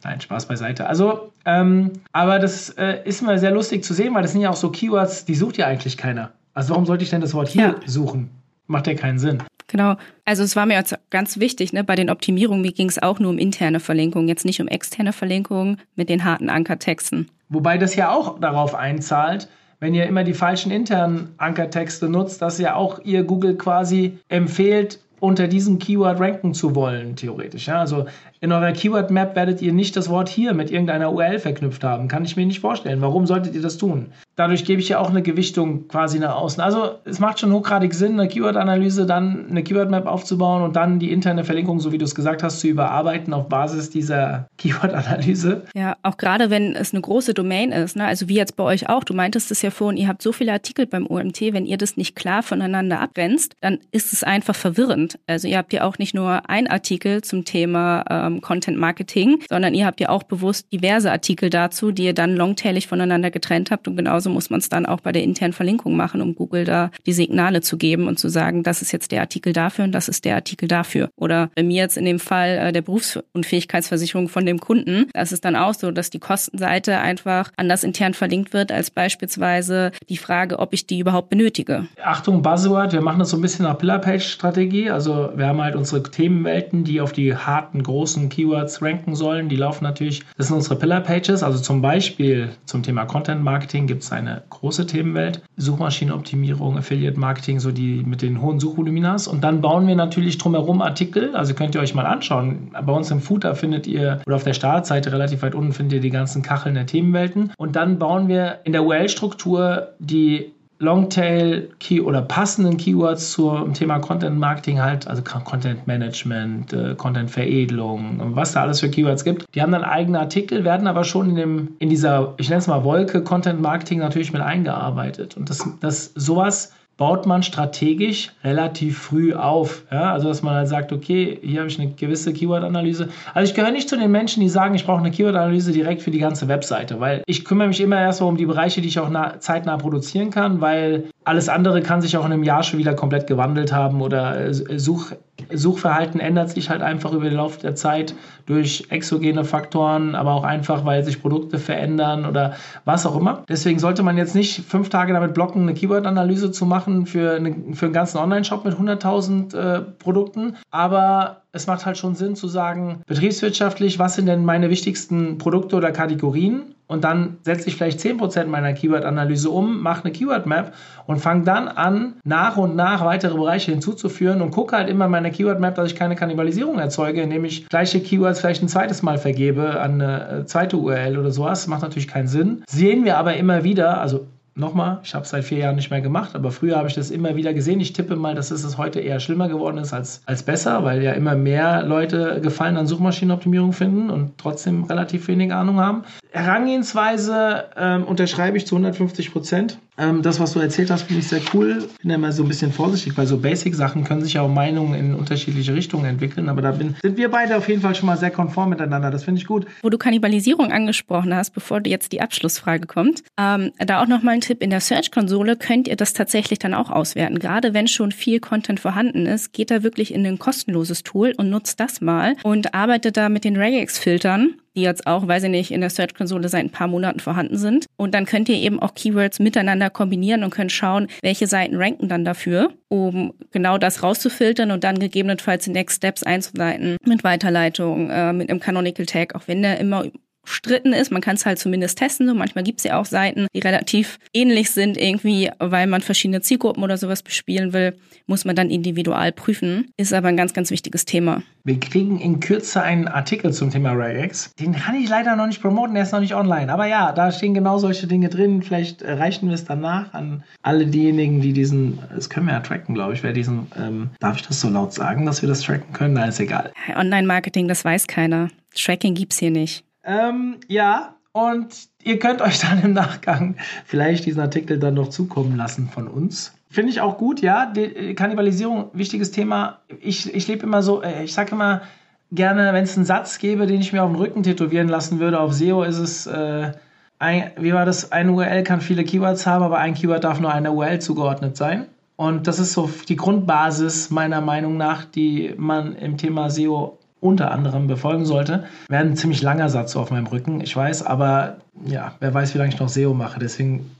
Nein, Spaß beiseite. Also, ähm, aber das äh, ist mal sehr lustig zu sehen, weil das sind ja auch so Keywords, die sucht ja eigentlich keiner. Also warum sollte ich denn das Wort hier ja. suchen? Macht ja keinen Sinn. Genau. Also es war mir jetzt ganz wichtig, ne, bei den Optimierungen, mir ging es auch nur um interne Verlinkungen, jetzt nicht um externe Verlinkungen mit den harten Ankertexten. Wobei das ja auch darauf einzahlt, wenn ihr immer die falschen internen Ankertexte nutzt, dass ja auch ihr Google quasi empfiehlt, unter diesem Keyword ranken zu wollen, theoretisch. Ja? Also in eurer Keyword Map werdet ihr nicht das Wort hier mit irgendeiner URL verknüpft haben. Kann ich mir nicht vorstellen. Warum solltet ihr das tun? dadurch gebe ich ja auch eine Gewichtung quasi nach außen. Also es macht schon hochgradig Sinn, eine Keyword-Analyse, dann eine Keyword-Map aufzubauen und dann die interne Verlinkung, so wie du es gesagt hast, zu überarbeiten auf Basis dieser Keyword-Analyse. Ja, auch gerade wenn es eine große Domain ist, ne? also wie jetzt bei euch auch, du meintest es ja vorhin, ihr habt so viele Artikel beim OMT, wenn ihr das nicht klar voneinander abgrenzt, dann ist es einfach verwirrend. Also ihr habt ja auch nicht nur ein Artikel zum Thema ähm, Content Marketing, sondern ihr habt ja auch bewusst diverse Artikel dazu, die ihr dann longtailig voneinander getrennt habt und genauso muss man es dann auch bei der internen Verlinkung machen, um Google da die Signale zu geben und zu sagen, das ist jetzt der Artikel dafür und das ist der Artikel dafür. Oder bei mir jetzt in dem Fall äh, der Berufsunfähigkeitsversicherung von dem Kunden, das ist dann auch so, dass die Kostenseite einfach anders intern verlinkt wird als beispielsweise die Frage, ob ich die überhaupt benötige. Achtung, Buzzword, wir machen das so ein bisschen nach Pillar-Page-Strategie. Also wir haben halt unsere Themenwelten, die auf die harten, großen Keywords ranken sollen. Die laufen natürlich, das sind unsere Pillar-Pages. Also zum Beispiel zum Thema Content-Marketing gibt es eine große Themenwelt. Suchmaschinenoptimierung, Affiliate-Marketing, so die mit den hohen Suchvoluminas. Und dann bauen wir natürlich drumherum Artikel. Also könnt ihr euch mal anschauen. Bei uns im Footer findet ihr, oder auf der Startseite relativ weit unten findet ihr die ganzen Kacheln der Themenwelten. Und dann bauen wir in der URL-Struktur die Longtail Key oder passenden Keywords zum Thema Content Marketing halt, also Content Management, äh, Content Veredelung, was da alles für Keywords gibt. Die haben dann eigene Artikel, werden aber schon in, dem, in dieser, ich nenne es mal Wolke Content Marketing natürlich mit eingearbeitet. Und das, das sowas baut man strategisch relativ früh auf. Ja? Also, dass man halt sagt, okay, hier habe ich eine gewisse Keyword-Analyse. Also, ich gehöre nicht zu den Menschen, die sagen, ich brauche eine Keyword-Analyse direkt für die ganze Webseite, weil ich kümmere mich immer erstmal um die Bereiche, die ich auch zeitnah produzieren kann, weil alles andere kann sich auch in einem Jahr schon wieder komplett gewandelt haben oder äh, Such, Suchverhalten ändert sich halt einfach über den Lauf der Zeit durch exogene Faktoren, aber auch einfach, weil sich Produkte verändern oder was auch immer. Deswegen sollte man jetzt nicht fünf Tage damit blocken, eine Keyword-Analyse zu machen für, eine, für einen ganzen Online-Shop mit 100.000 äh, Produkten. Aber es macht halt schon Sinn zu sagen, betriebswirtschaftlich, was sind denn meine wichtigsten Produkte oder Kategorien? und dann setze ich vielleicht 10% meiner Keyword-Analyse um, mache eine Keyword-Map und fange dann an, nach und nach weitere Bereiche hinzuzuführen und gucke halt immer in meiner Keyword-Map, dass ich keine Kannibalisierung erzeuge, indem ich gleiche Keywords vielleicht ein zweites Mal vergebe an eine äh, zweite URL oder sowas. Macht natürlich keinen Sinn. Sehen wir aber immer wieder, also Nochmal, ich habe es seit vier Jahren nicht mehr gemacht, aber früher habe ich das immer wieder gesehen. Ich tippe mal, dass es heute eher schlimmer geworden ist als, als besser, weil ja immer mehr Leute Gefallen an Suchmaschinenoptimierung finden und trotzdem relativ wenig Ahnung haben. Herangehensweise ähm, unterschreibe ich zu 150 Prozent. Ähm, das, was du erzählt hast, finde ich sehr cool. Bin ja immer so ein bisschen vorsichtig, weil so Basic-Sachen können sich ja auch Meinungen in unterschiedliche Richtungen entwickeln. Aber da bin, sind wir beide auf jeden Fall schon mal sehr konform miteinander. Das finde ich gut. Wo du Kannibalisierung angesprochen hast, bevor jetzt die Abschlussfrage kommt, ähm, da auch nochmal ein Tipp. In der Search-Konsole könnt ihr das tatsächlich dann auch auswerten. Gerade wenn schon viel Content vorhanden ist, geht da wirklich in ein kostenloses Tool und nutzt das mal und arbeitet da mit den Regex-Filtern die jetzt auch, weiß ich nicht, in der Search-Konsole seit ein paar Monaten vorhanden sind. Und dann könnt ihr eben auch Keywords miteinander kombinieren und könnt schauen, welche Seiten ranken dann dafür, um genau das rauszufiltern und dann gegebenenfalls die Next Steps einzuleiten mit Weiterleitung, äh, mit einem Canonical Tag, auch wenn der immer umstritten ist. Man kann es halt zumindest testen. So manchmal gibt es ja auch Seiten, die relativ ähnlich sind irgendwie, weil man verschiedene Zielgruppen oder sowas bespielen will, muss man dann individual prüfen. Ist aber ein ganz, ganz wichtiges Thema. Wir kriegen in Kürze einen Artikel zum Thema Regex. Den kann ich leider noch nicht promoten, der ist noch nicht online. Aber ja, da stehen genau solche Dinge drin. Vielleicht reichen wir es danach an alle diejenigen, die diesen, das können wir ja tracken, glaube ich, wer diesen, ähm, darf ich das so laut sagen, dass wir das tracken können? Nein, ist egal. Online-Marketing, das weiß keiner. Tracking gibt es hier nicht. Ähm, ja, und ihr könnt euch dann im Nachgang vielleicht diesen Artikel dann noch zukommen lassen von uns. Finde ich auch gut, ja. Die äh, Kannibalisierung, wichtiges Thema. Ich, ich lebe immer so, äh, ich sage immer gerne, wenn es einen Satz gäbe, den ich mir auf den Rücken tätowieren lassen würde, auf SEO ist es, äh, ein, wie war das, ein URL kann viele Keywords haben, aber ein Keyword darf nur einer URL zugeordnet sein. Und das ist so die Grundbasis meiner Meinung nach, die man im Thema SEO unter anderem befolgen sollte. Wäre ein ziemlich langer Satz so auf meinem Rücken, ich weiß, aber ja, wer weiß, wie lange ich noch SEO mache. Deswegen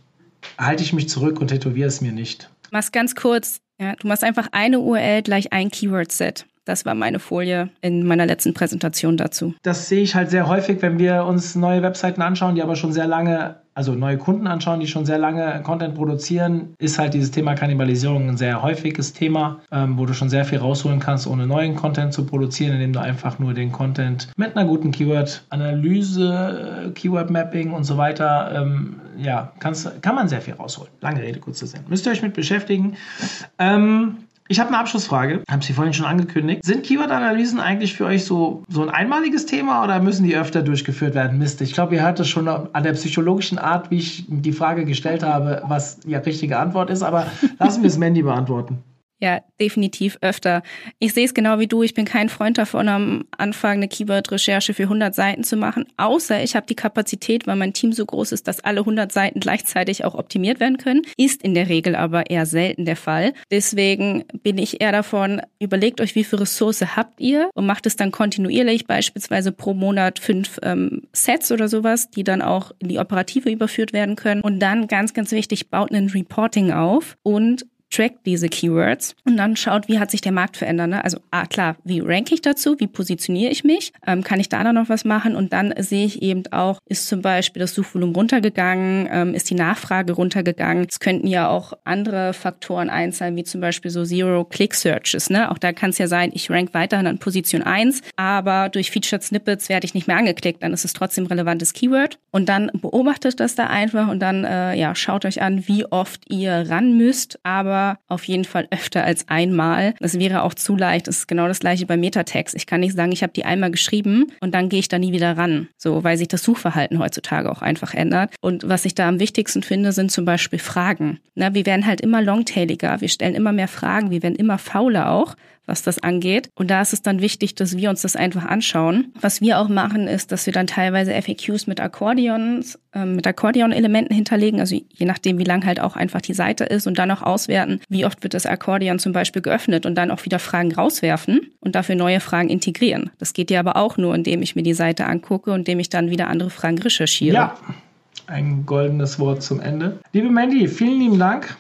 halte ich mich zurück und tätowiere es mir nicht. Mach's ganz kurz. Ja, du machst einfach eine URL gleich ein Keyword-Set. Das war meine Folie in meiner letzten Präsentation dazu. Das sehe ich halt sehr häufig, wenn wir uns neue Webseiten anschauen, die aber schon sehr lange also neue Kunden anschauen, die schon sehr lange Content produzieren, ist halt dieses Thema Kannibalisierung ein sehr häufiges Thema, ähm, wo du schon sehr viel rausholen kannst, ohne neuen Content zu produzieren, indem du einfach nur den Content mit einer guten Keyword-Analyse, Keyword-Mapping und so weiter, ähm, ja, kannst, kann man sehr viel rausholen. Lange Rede, kurzer Sinn. Müsst ihr euch mit beschäftigen. Ähm, ich habe eine Abschlussfrage, habe sie vorhin schon angekündigt. Sind Keyword-Analysen eigentlich für euch so, so ein einmaliges Thema oder müssen die öfter durchgeführt werden? Mist, ich glaube, ihr hört das schon an der psychologischen Art, wie ich die Frage gestellt habe, was die richtige Antwort ist, aber lassen wir es Mandy beantworten. Ja, definitiv öfter. Ich sehe es genau wie du. Ich bin kein Freund davon, am Anfang eine Keyword-Recherche für 100 Seiten zu machen, außer ich habe die Kapazität, weil mein Team so groß ist, dass alle 100 Seiten gleichzeitig auch optimiert werden können. Ist in der Regel aber eher selten der Fall. Deswegen bin ich eher davon, überlegt euch, wie viel Ressource habt ihr und macht es dann kontinuierlich, beispielsweise pro Monat fünf ähm, Sets oder sowas, die dann auch in die Operative überführt werden können. Und dann ganz, ganz wichtig, baut ein Reporting auf und trackt diese Keywords und dann schaut, wie hat sich der Markt verändert. Ne? Also ah, klar, wie ranke ich dazu, wie positioniere ich mich, ähm, kann ich da dann noch was machen und dann sehe ich eben auch, ist zum Beispiel das Suchvolumen runtergegangen, ähm, ist die Nachfrage runtergegangen. Es könnten ja auch andere Faktoren einzahlen, wie zum Beispiel so Zero-Click-Searches. Ne? Auch da kann es ja sein, ich rank weiterhin an Position 1, aber durch Featured Snippets werde ich nicht mehr angeklickt, dann ist es trotzdem relevantes Keyword und dann beobachtet das da einfach und dann äh, ja, schaut euch an, wie oft ihr ran müsst, aber aber auf jeden Fall öfter als einmal. Das wäre auch zu leicht. Das ist genau das gleiche bei Metatext. Ich kann nicht sagen, ich habe die einmal geschrieben und dann gehe ich da nie wieder ran. So, weil sich das Suchverhalten heutzutage auch einfach ändert. Und was ich da am wichtigsten finde, sind zum Beispiel Fragen. Na, wir werden halt immer longtailiger. Wir stellen immer mehr Fragen. Wir werden immer fauler auch was das angeht. Und da ist es dann wichtig, dass wir uns das einfach anschauen. Was wir auch machen, ist, dass wir dann teilweise FAQs mit Akkordeons, äh, mit Akkordeon-Elementen hinterlegen, also je nachdem, wie lang halt auch einfach die Seite ist und dann auch auswerten, wie oft wird das Akkordeon zum Beispiel geöffnet und dann auch wieder Fragen rauswerfen und dafür neue Fragen integrieren. Das geht ja aber auch nur, indem ich mir die Seite angucke und indem ich dann wieder andere Fragen recherchiere. Ja, ein goldenes Wort zum Ende. Liebe Mandy, vielen lieben Dank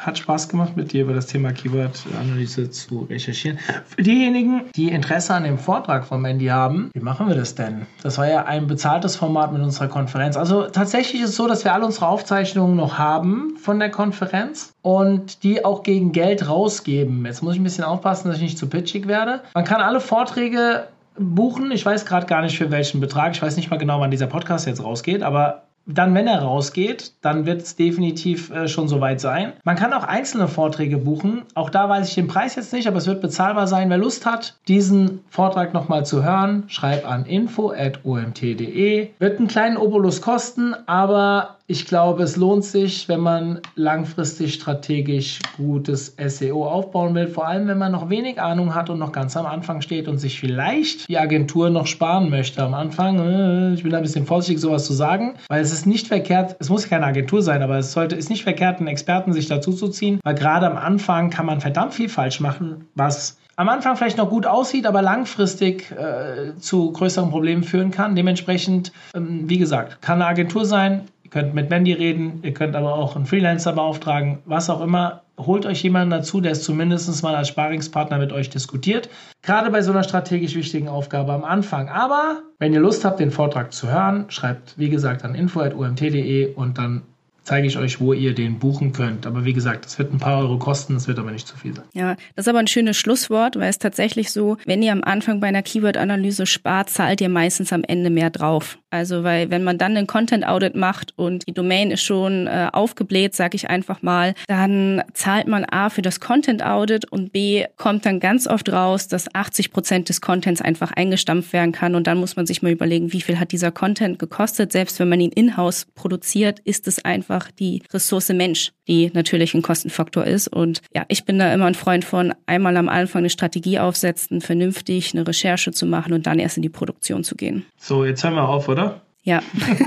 hat Spaß gemacht, mit dir über das Thema Keyword-Analyse zu recherchieren. Für diejenigen, die Interesse an dem Vortrag von Mandy haben, wie machen wir das denn? Das war ja ein bezahltes Format mit unserer Konferenz. Also tatsächlich ist es so, dass wir alle unsere Aufzeichnungen noch haben von der Konferenz und die auch gegen Geld rausgeben. Jetzt muss ich ein bisschen aufpassen, dass ich nicht zu pitchig werde. Man kann alle Vorträge buchen. Ich weiß gerade gar nicht für welchen Betrag. Ich weiß nicht mal genau, wann dieser Podcast jetzt rausgeht, aber dann, wenn er rausgeht, dann wird es definitiv äh, schon soweit sein. Man kann auch einzelne Vorträge buchen. Auch da weiß ich den Preis jetzt nicht, aber es wird bezahlbar sein. Wer Lust hat, diesen Vortrag nochmal zu hören, schreibt an info.omt.de. Wird einen kleinen Obolus kosten, aber ich glaube, es lohnt sich, wenn man langfristig strategisch gutes SEO aufbauen will. Vor allem, wenn man noch wenig Ahnung hat und noch ganz am Anfang steht und sich vielleicht die Agentur noch sparen möchte am Anfang. Äh, ich bin ein bisschen vorsichtig, sowas zu sagen, weil es ist nicht verkehrt, es muss keine Agentur sein, aber es sollte, ist nicht verkehrt, einen Experten sich dazu zu ziehen, weil gerade am Anfang kann man verdammt viel falsch machen, was am Anfang vielleicht noch gut aussieht, aber langfristig äh, zu größeren Problemen führen kann. Dementsprechend, ähm, wie gesagt, kann eine Agentur sein, könnt mit Mandy reden, ihr könnt aber auch einen Freelancer beauftragen, was auch immer. Holt euch jemanden dazu, der es zumindest mal als Sparingspartner mit euch diskutiert. Gerade bei so einer strategisch wichtigen Aufgabe am Anfang. Aber wenn ihr Lust habt, den Vortrag zu hören, schreibt wie gesagt an info.umt.de und dann zeige ich euch, wo ihr den buchen könnt. Aber wie gesagt, das wird ein paar Euro kosten, es wird aber nicht zu viel sein. Ja, das ist aber ein schönes Schlusswort, weil es tatsächlich so, wenn ihr am Anfang bei einer Keyword-Analyse spart, zahlt ihr meistens am Ende mehr drauf. Also, weil wenn man dann einen Content-Audit macht und die Domain ist schon äh, aufgebläht, sage ich einfach mal, dann zahlt man A für das Content-Audit und B kommt dann ganz oft raus, dass 80 Prozent des Contents einfach eingestampft werden kann und dann muss man sich mal überlegen, wie viel hat dieser Content gekostet. Selbst wenn man ihn in-house produziert, ist es einfach die Ressource Mensch, die natürlich ein Kostenfaktor ist. Und ja, ich bin da immer ein Freund von, einmal am Anfang eine Strategie aufsetzen, vernünftig eine Recherche zu machen und dann erst in die Produktion zu gehen. So, jetzt hören wir auf, oder? Ja.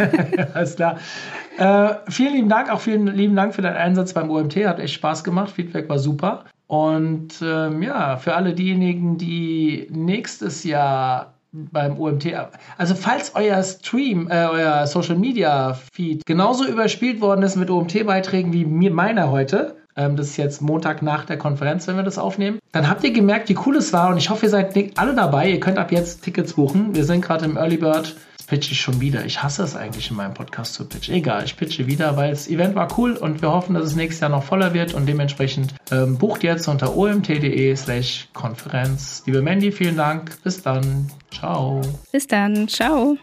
Alles klar. Äh, vielen lieben Dank, auch vielen lieben Dank für deinen Einsatz beim OMT. Hat echt Spaß gemacht. Feedback war super. Und ähm, ja, für alle diejenigen, die nächstes Jahr beim OMT, also falls euer Stream, äh, euer Social Media Feed genauso überspielt worden ist mit OMT-Beiträgen wie mir meiner heute, ähm, das ist jetzt Montag nach der Konferenz, wenn wir das aufnehmen. Dann habt ihr gemerkt, wie cool es war und ich hoffe, ihr seid alle dabei. Ihr könnt ab jetzt Tickets buchen. Wir sind gerade im Early Bird Pitche ich schon wieder. Ich hasse es eigentlich in meinem Podcast zu pitchen. Egal, ich pitche wieder, weil das Event war cool und wir hoffen, dass es nächstes Jahr noch voller wird und dementsprechend ähm, bucht jetzt unter omt.de slash Konferenz. Liebe Mandy, vielen Dank. Bis dann. Ciao. Bis dann. Ciao.